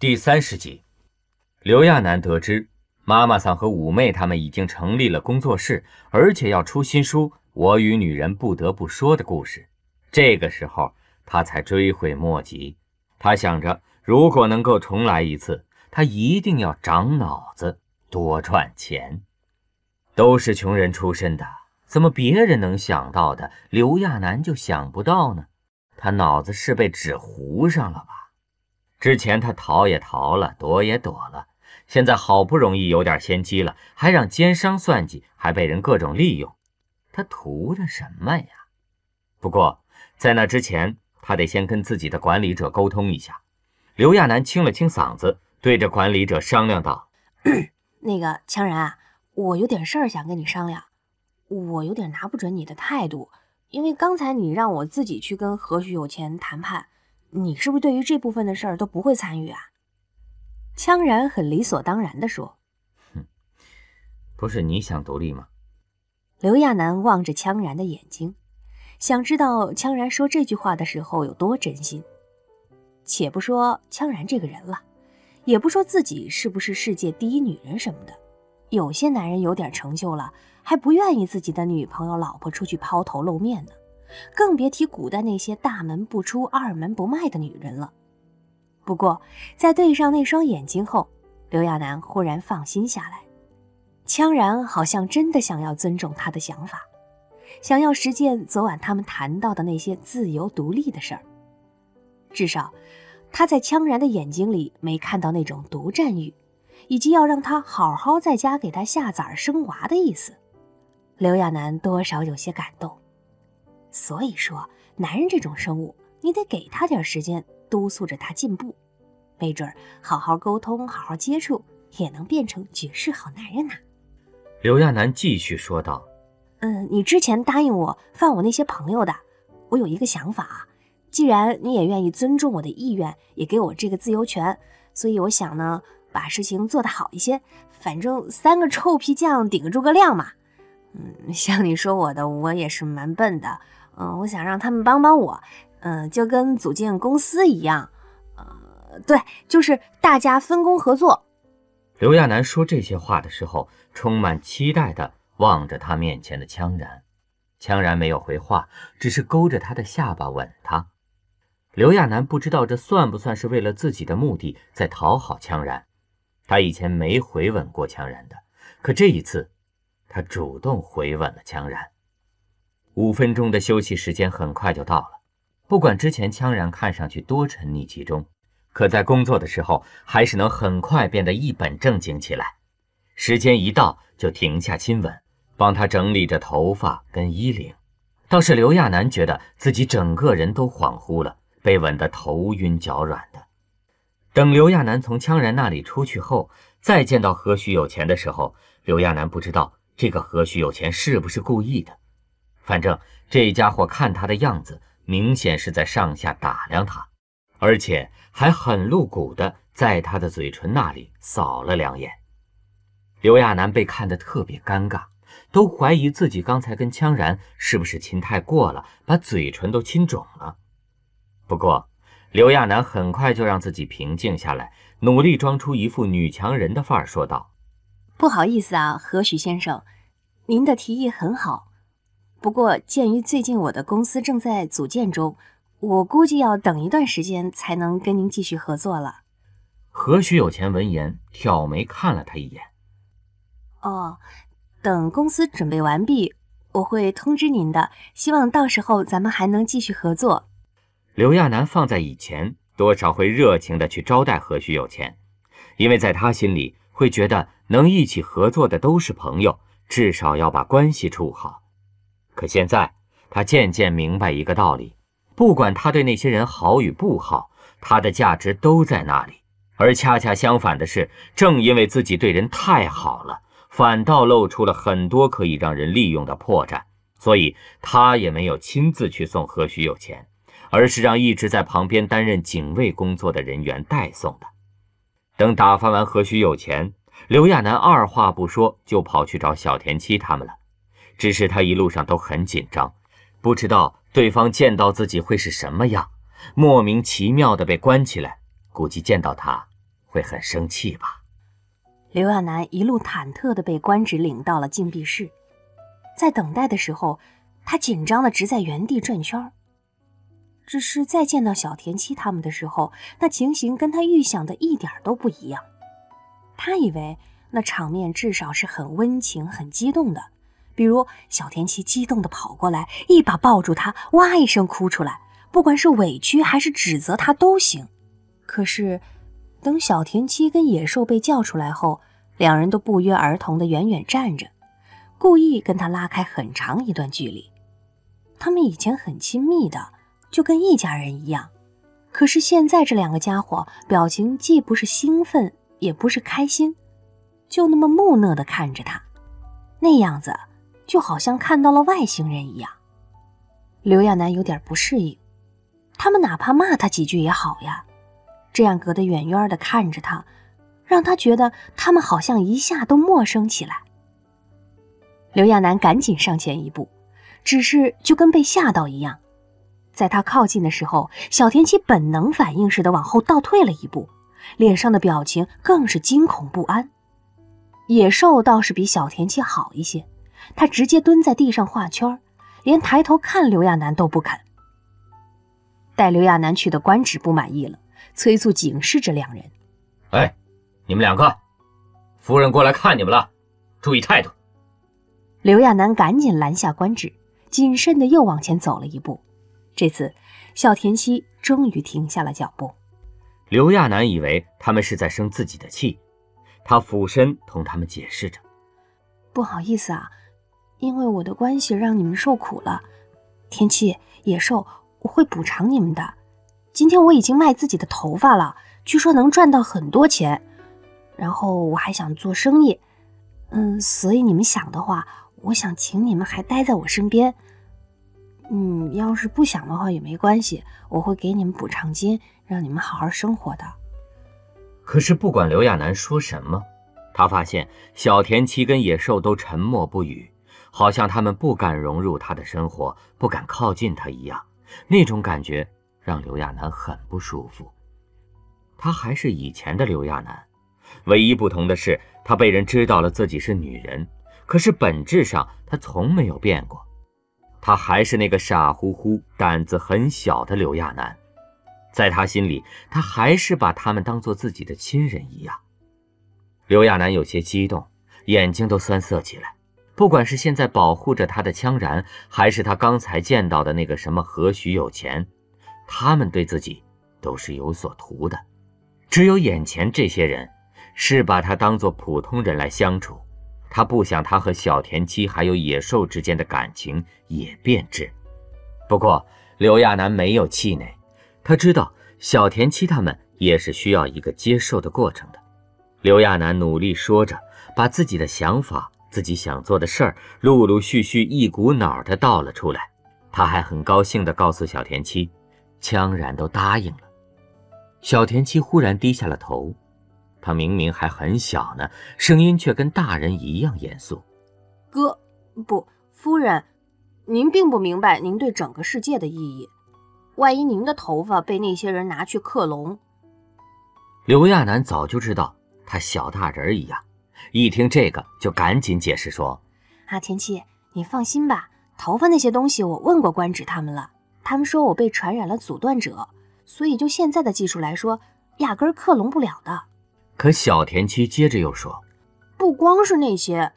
第三十集，刘亚楠得知妈妈桑和五妹他们已经成立了工作室，而且要出新书《我与女人不得不说的故事》。这个时候，他才追悔莫及。他想着，如果能够重来一次，他一定要长脑子，多赚钱。都是穷人出身的，怎么别人能想到的，刘亚楠就想不到呢？他脑子是被纸糊上了吧？之前他逃也逃了，躲也躲了，现在好不容易有点先机了，还让奸商算计，还被人各种利用，他图的什么呀？不过在那之前，他得先跟自己的管理者沟通一下。刘亚楠清了清嗓子，对着管理者商量道：“那个强然，我有点事儿想跟你商量，我有点拿不准你的态度，因为刚才你让我自己去跟何许有钱谈判。”你是不是对于这部分的事儿都不会参与啊？羌然很理所当然地说：“哼，不是你想独立吗？”刘亚楠望着羌然的眼睛，想知道羌然说这句话的时候有多真心。且不说羌然这个人了，也不说自己是不是世界第一女人什么的，有些男人有点成就了，还不愿意自己的女朋友、老婆出去抛头露面呢。更别提古代那些大门不出、二门不迈的女人了。不过，在对上那双眼睛后，刘亚楠忽然放心下来。羌然好像真的想要尊重他的想法，想要实践昨晚他们谈到的那些自由独立的事儿。至少，他在羌然的眼睛里没看到那种独占欲，以及要让他好好在家给他下崽生娃的意思。刘亚楠多少有些感动。所以说，男人这种生物，你得给他点时间，督促着他进步，没准儿好好沟通、好好接触，也能变成绝世好男人呐。刘亚楠继续说道：“嗯，你之前答应我放我那些朋友的，我有一个想法，既然你也愿意尊重我的意愿，也给我这个自由权，所以我想呢，把事情做得好一些，反正三个臭皮匠顶个诸葛亮嘛。嗯，像你说我的，我也是蛮笨的。”嗯，我想让他们帮帮我，嗯，就跟组建公司一样，呃，对，就是大家分工合作。刘亚楠说这些话的时候，充满期待的望着他面前的羌然，羌然没有回话，只是勾着他的下巴吻他。刘亚楠不知道这算不算是为了自己的目的在讨好羌然，他以前没回吻过羌然的，可这一次，他主动回吻了羌然。五分钟的休息时间很快就到了。不管之前羌然看上去多沉溺其中，可在工作的时候还是能很快变得一本正经起来。时间一到就停下亲吻，帮他整理着头发跟衣领。倒是刘亚楠觉得自己整个人都恍惚了，被吻得头晕脚软的。等刘亚楠从羌然那里出去后，再见到何许有钱的时候，刘亚楠不知道这个何许有钱是不是故意的。反正这家伙看他的样子，明显是在上下打量他，而且还很露骨的在他的嘴唇那里扫了两眼。刘亚楠被看得特别尴尬，都怀疑自己刚才跟羌然是不是亲太过了，把嘴唇都亲肿了。不过刘亚楠很快就让自己平静下来，努力装出一副女强人的范儿，说道：“不好意思啊，何许先生，您的提议很好。”不过，鉴于最近我的公司正在组建中，我估计要等一段时间才能跟您继续合作了。何许有钱闻言挑眉看了他一眼。哦，等公司准备完毕，我会通知您的。希望到时候咱们还能继续合作。刘亚楠放在以前，多少会热情的去招待何许有钱，因为在他心里会觉得能一起合作的都是朋友，至少要把关系处好。可现在，他渐渐明白一个道理：不管他对那些人好与不好，他的价值都在那里。而恰恰相反的是，正因为自己对人太好了，反倒露出了很多可以让人利用的破绽。所以，他也没有亲自去送何许有钱，而是让一直在旁边担任警卫工作的人员代送的。等打发完何许有钱，刘亚楠二话不说就跑去找小田七他们了。只是他一路上都很紧张，不知道对方见到自己会是什么样，莫名其妙的被关起来，估计见到他会很生气吧？刘亚楠一路忐忑的被官职领到了禁闭室，在等待的时候，他紧张的直在原地转圈只是再见到小田七他们的时候，那情形跟他预想的一点都不一样。他以为那场面至少是很温情、很激动的，比如小田七激动地跑过来，一把抱住他，哇一声哭出来，不管是委屈还是指责他都行。可是，等小田七跟野兽被叫出来后，两人都不约而同地远远站着，故意跟他拉开很长一段距离。他们以前很亲密的。就跟一家人一样，可是现在这两个家伙表情既不是兴奋，也不是开心，就那么木讷地看着他，那样子就好像看到了外星人一样。刘亚楠有点不适应，他们哪怕骂他几句也好呀，这样隔得远远的看着他，让他觉得他们好像一下都陌生起来。刘亚楠赶紧上前一步，只是就跟被吓到一样。在他靠近的时候，小田七本能反应似的往后倒退了一步，脸上的表情更是惊恐不安。野兽倒是比小田七好一些，他直接蹲在地上画圈，连抬头看刘亚楠都不肯。带刘亚楠去的官职不满意了，催促警示着两人：“哎，你们两个，夫人过来看你们了，注意态度。”刘亚楠赶紧拦下官职，谨慎的又往前走了一步。这次，小田七终于停下了脚步。刘亚楠以为他们是在生自己的气，他俯身同他们解释着：“不好意思啊，因为我的关系让你们受苦了。天气、野兽，我会补偿你们的。今天我已经卖自己的头发了，据说能赚到很多钱。然后我还想做生意，嗯，所以你们想的话，我想请你们还待在我身边。”嗯，要是不想的话也没关系，我会给你们补偿金，让你们好好生活的。可是不管刘亚楠说什么，他发现小田七跟野兽都沉默不语，好像他们不敢融入他的生活，不敢靠近他一样。那种感觉让刘亚楠很不舒服。他还是以前的刘亚楠，唯一不同的是，他被人知道了自己是女人，可是本质上他从没有变过。他还是那个傻乎乎、胆子很小的刘亚楠，在他心里，他还是把他们当做自己的亲人一样。刘亚楠有些激动，眼睛都酸涩起来。不管是现在保护着他的羌然，还是他刚才见到的那个什么何许有钱，他们对自己都是有所图的。只有眼前这些人，是把他当做普通人来相处。他不想他和小田七还有野兽之间的感情也变质。不过刘亚楠没有气馁，他知道小田七他们也是需要一个接受的过程的。刘亚楠努力说着，把自己的想法、自己想做的事儿，陆陆续续一股脑的倒了出来。他还很高兴地告诉小田七，羌然都答应了。小田七忽然低下了头。他明明还很小呢，声音却跟大人一样严肃。哥，不，夫人，您并不明白您对整个世界的意义。万一您的头发被那些人拿去克隆……刘亚楠早就知道他小大人一样，一听这个就赶紧解释说：“啊田七，你放心吧，头发那些东西我问过官职他们了，他们说我被传染了阻断者，所以就现在的技术来说，压根儿克隆不了的。”可小田七接着又说：“不光是那些。”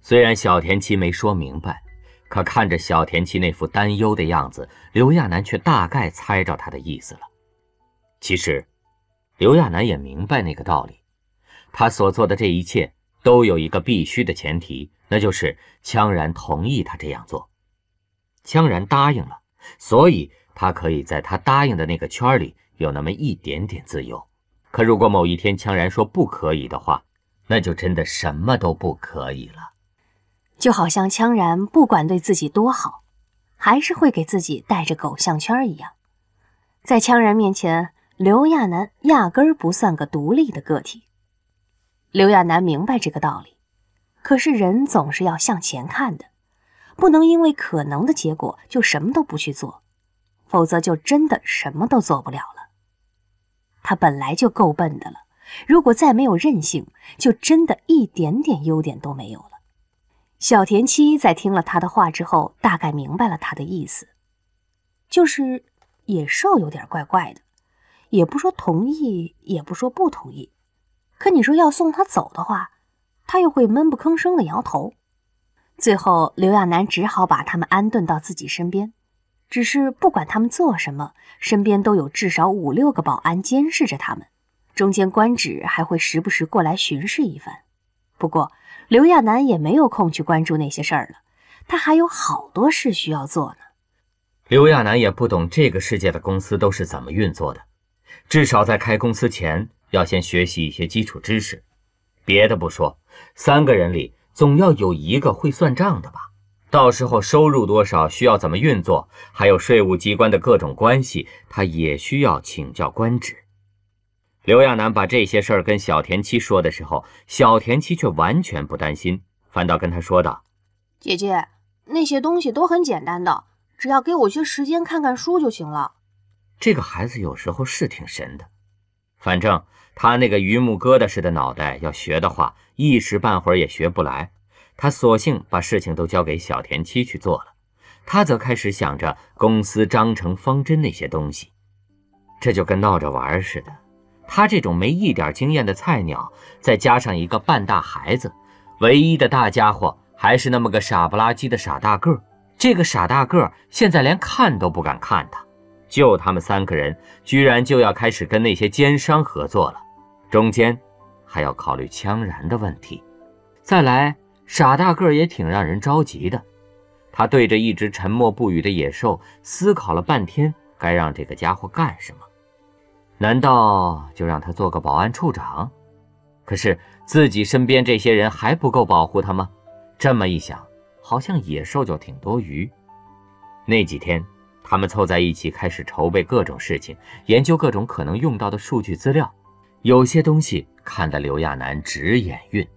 虽然小田七没说明白，可看着小田七那副担忧的样子，刘亚楠却大概猜着他的意思了。其实，刘亚楠也明白那个道理。他所做的这一切都有一个必须的前提，那就是羌然同意他这样做。羌然答应了，所以他可以在他答应的那个圈里有那么一点点自由。可如果某一天羌然说不可以的话，那就真的什么都不可以了。就好像羌然不管对自己多好，还是会给自己带着狗项圈一样。在羌然面前，刘亚楠压根儿不算个独立的个体。刘亚楠明白这个道理，可是人总是要向前看的，不能因为可能的结果就什么都不去做，否则就真的什么都做不了了。他本来就够笨的了，如果再没有韧性，就真的一点点优点都没有了。小田七在听了他的话之后，大概明白了他的意思，就是野兽有点怪怪的，也不说同意，也不说不同意。可你说要送他走的话，他又会闷不吭声的摇头。最后，刘亚楠只好把他们安顿到自己身边，只是不管他们做什么，身边都有至少五六个保安监视着他们，中间官职还会时不时过来巡视一番。不过，刘亚楠也没有空去关注那些事儿了，他还有好多事需要做呢。刘亚楠也不懂这个世界的公司都是怎么运作的，至少在开公司前。要先学习一些基础知识，别的不说，三个人里总要有一个会算账的吧？到时候收入多少，需要怎么运作，还有税务机关的各种关系，他也需要请教官职。刘亚楠把这些事儿跟小田七说的时候，小田七却完全不担心，反倒跟他说道：“姐姐，那些东西都很简单的，只要给我些时间看看书就行了。”这个孩子有时候是挺神的，反正。他那个榆木疙瘩似的脑袋，要学的话，一时半会儿也学不来。他索性把事情都交给小田七去做了，他则开始想着公司章程方针那些东西。这就跟闹着玩似的。他这种没一点经验的菜鸟，再加上一个半大孩子，唯一的大家伙还是那么个傻不拉几的傻大个。这个傻大个现在连看都不敢看他，就他们三个人，居然就要开始跟那些奸商合作了。中间还要考虑羌然的问题，再来傻大个也挺让人着急的。他对着一只沉默不语的野兽思考了半天，该让这个家伙干什么？难道就让他做个保安处长？可是自己身边这些人还不够保护他吗？这么一想，好像野兽就挺多余。那几天，他们凑在一起开始筹备各种事情，研究各种可能用到的数据资料。有些东西看得刘亚楠直眼晕。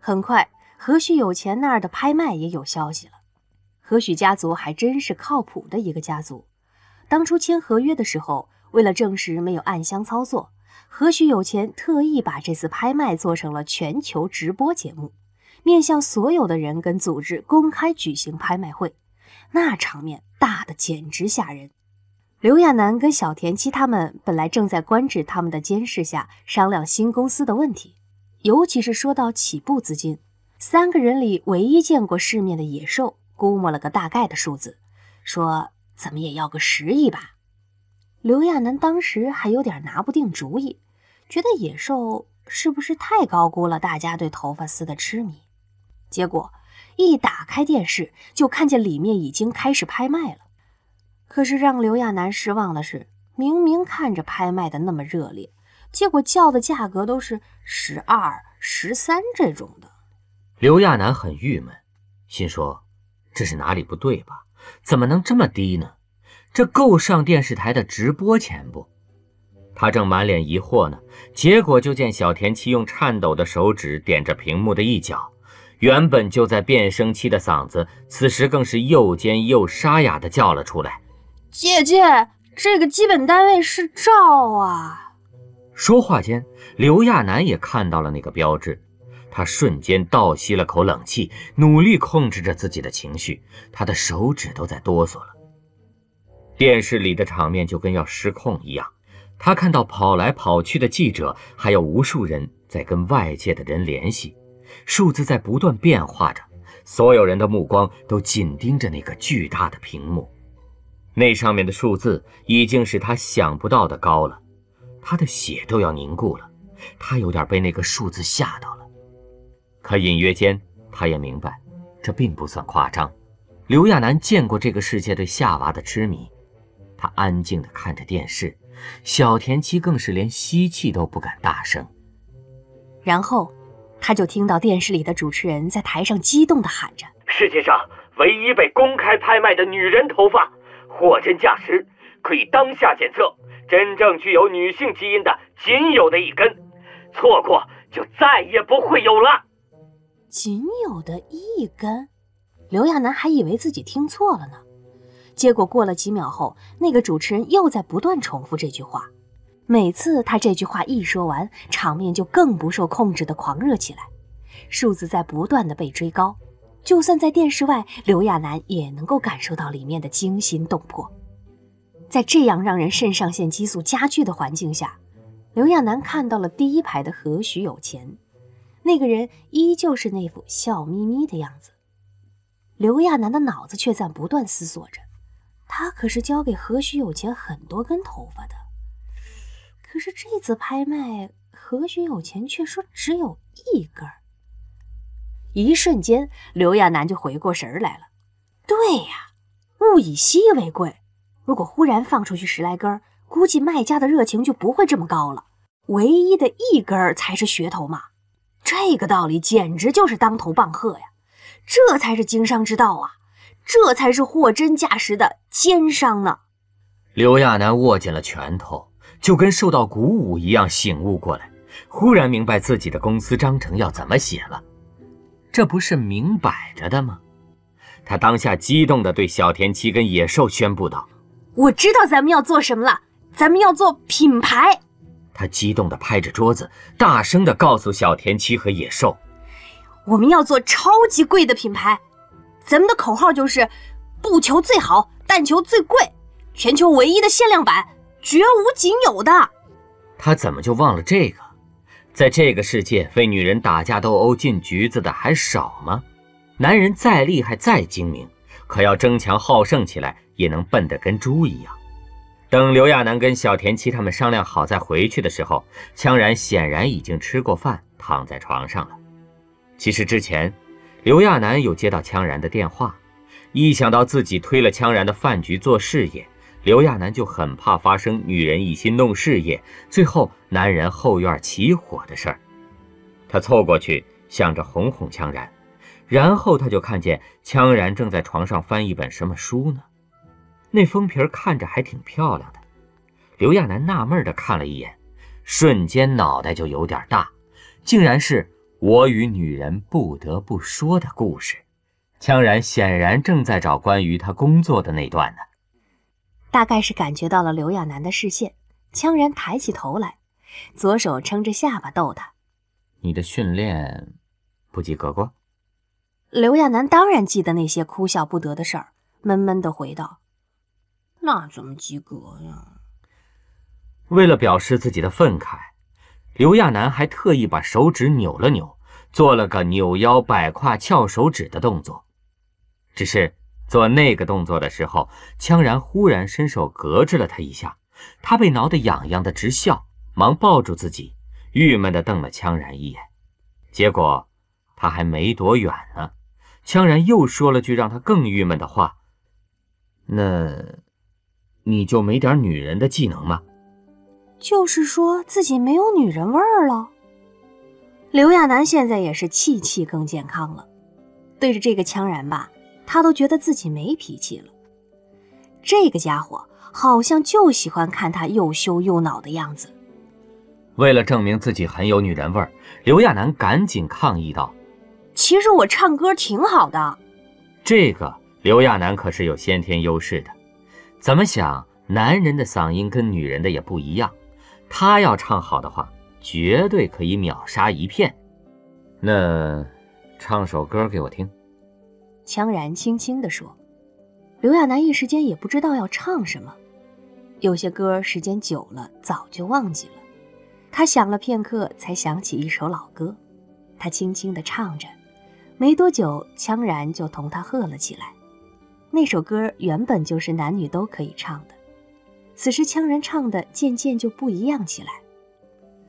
很快，何许有钱那儿的拍卖也有消息了。何许家族还真是靠谱的一个家族。当初签合约的时候，为了证实没有暗箱操作，何许有钱特意把这次拍卖做成了全球直播节目，面向所有的人跟组织公开举行拍卖会，那场面大的简直吓人。刘亚楠跟小田七他们本来正在官职他们的监视下商量新公司的问题，尤其是说到起步资金，三个人里唯一见过世面的野兽估摸了个大概的数字，说怎么也要个十亿吧。刘亚楠当时还有点拿不定主意，觉得野兽是不是太高估了大家对头发丝的痴迷。结果一打开电视，就看见里面已经开始拍卖了。可是让刘亚楠失望的是，明明看着拍卖的那么热烈，结果叫的价格都是十二、十三这种的。刘亚楠很郁闷，心说：“这是哪里不对吧？怎么能这么低呢？这够上电视台的直播钱不？”他正满脸疑惑呢，结果就见小田七用颤抖的手指点着屏幕的一角，原本就在变声期的嗓子，此时更是又尖又沙哑的叫了出来。姐姐，这个基本单位是兆啊！说话间，刘亚楠也看到了那个标志，他瞬间倒吸了口冷气，努力控制着自己的情绪，他的手指都在哆嗦了。电视里的场面就跟要失控一样，他看到跑来跑去的记者，还有无数人在跟外界的人联系，数字在不断变化着，所有人的目光都紧盯着那个巨大的屏幕。那上面的数字已经是他想不到的高了，他的血都要凝固了，他有点被那个数字吓到了。可隐约间，他也明白，这并不算夸张。刘亚楠见过这个世界对夏娃的痴迷，他安静地看着电视，小田七更是连吸气都不敢大声。然后，他就听到电视里的主持人在台上激动地喊着：“世界上唯一被公开拍卖的女人头发！”货真价实，可以当下检测，真正具有女性基因的仅有的一根，错过就再也不会有了。仅有的一根，刘亚楠还以为自己听错了呢。结果过了几秒后，那个主持人又在不断重复这句话。每次他这句话一说完，场面就更不受控制的狂热起来，数字在不断的被追高。就算在电视外，刘亚楠也能够感受到里面的惊心动魄。在这样让人肾上腺激素加剧的环境下，刘亚楠看到了第一排的何许有钱，那个人依旧是那副笑眯眯的样子。刘亚楠的脑子却在不断思索着，他可是交给何许有钱很多根头发的。可是这次拍卖，何许有钱却说只有一根儿。一瞬间，刘亚楠就回过神来了。对呀，物以稀为贵，如果忽然放出去十来根儿，估计卖家的热情就不会这么高了。唯一的一根儿才是噱头嘛，这个道理简直就是当头棒喝呀！这才是经商之道啊，这才是货真价实的奸商呢。刘亚楠握紧了拳头。就跟受到鼓舞一样醒悟过来，忽然明白自己的公司章程要怎么写了，这不是明摆着的吗？他当下激动地对小田七跟野兽宣布道：“我知道咱们要做什么了，咱们要做品牌。”他激动地拍着桌子，大声地告诉小田七和野兽：“我们要做超级贵的品牌，咱们的口号就是不求最好，但求最贵，全球唯一的限量版。”绝无仅有的，他怎么就忘了这个？在这个世界，为女人打架斗殴进局子的还少吗？男人再厉害再精明，可要争强好胜起来，也能笨得跟猪一样。等刘亚楠跟小田七他们商量好再回去的时候，羌然显然已经吃过饭，躺在床上了。其实之前，刘亚楠有接到羌然的电话，一想到自己推了羌然的饭局做事业。刘亚楠就很怕发生女人一心弄事业，最后男人后院起火的事儿。他凑过去，想着哄哄羌然，然后他就看见羌然正在床上翻一本什么书呢。那封皮看着还挺漂亮的。刘亚楠纳闷地看了一眼，瞬间脑袋就有点大，竟然是我与女人不得不说的故事。羌然显然正在找关于他工作的那段呢。大概是感觉到了刘亚楠的视线，羌然抬起头来，左手撑着下巴逗他：“你的训练不及格过？”刘亚楠当然记得那些哭笑不得的事儿，闷闷的回道：“那怎么及格呀？”为了表示自己的愤慨，刘亚楠还特意把手指扭了扭，做了个扭腰摆胯翘手指的动作，只是。做那个动作的时候，羌然忽然伸手隔着了他一下，他被挠得痒痒的直笑，忙抱住自己，郁闷地瞪了羌然一眼。结果他还没躲远呢，羌然又说了句让他更郁闷的话：“那你就没点女人的技能吗？”就是说自己没有女人味儿了。刘亚楠现在也是气气更健康了，对着这个羌然吧。他都觉得自己没脾气了。这个家伙好像就喜欢看他又羞又恼的样子。为了证明自己很有女人味儿，刘亚楠赶紧抗议道：“其实我唱歌挺好的。”这个刘亚楠可是有先天优势的。怎么想，男人的嗓音跟女人的也不一样。他要唱好的话，绝对可以秒杀一片。那，唱首歌给我听。羌然轻轻地说：“刘亚楠一时间也不知道要唱什么，有些歌时间久了早就忘记了。他想了片刻，才想起一首老歌。他轻轻地唱着，没多久，羌然就同他和了起来。那首歌原本就是男女都可以唱的，此时羌然唱的渐渐就不一样起来，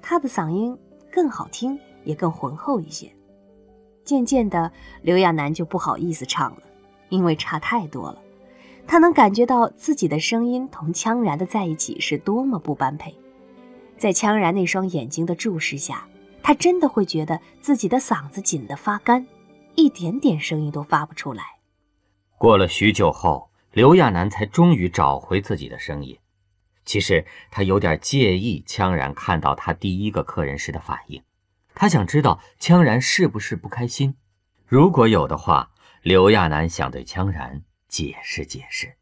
他的嗓音更好听，也更浑厚一些。”渐渐的，刘亚楠就不好意思唱了，因为差太多了。他能感觉到自己的声音同羌然的在一起是多么不般配。在羌然那双眼睛的注视下，他真的会觉得自己的嗓子紧得发干，一点点声音都发不出来。过了许久后，刘亚楠才终于找回自己的声音。其实他有点介意羌然看到他第一个客人时的反应。他想知道羌然是不是不开心，如果有的话，刘亚楠想对羌然解释解释。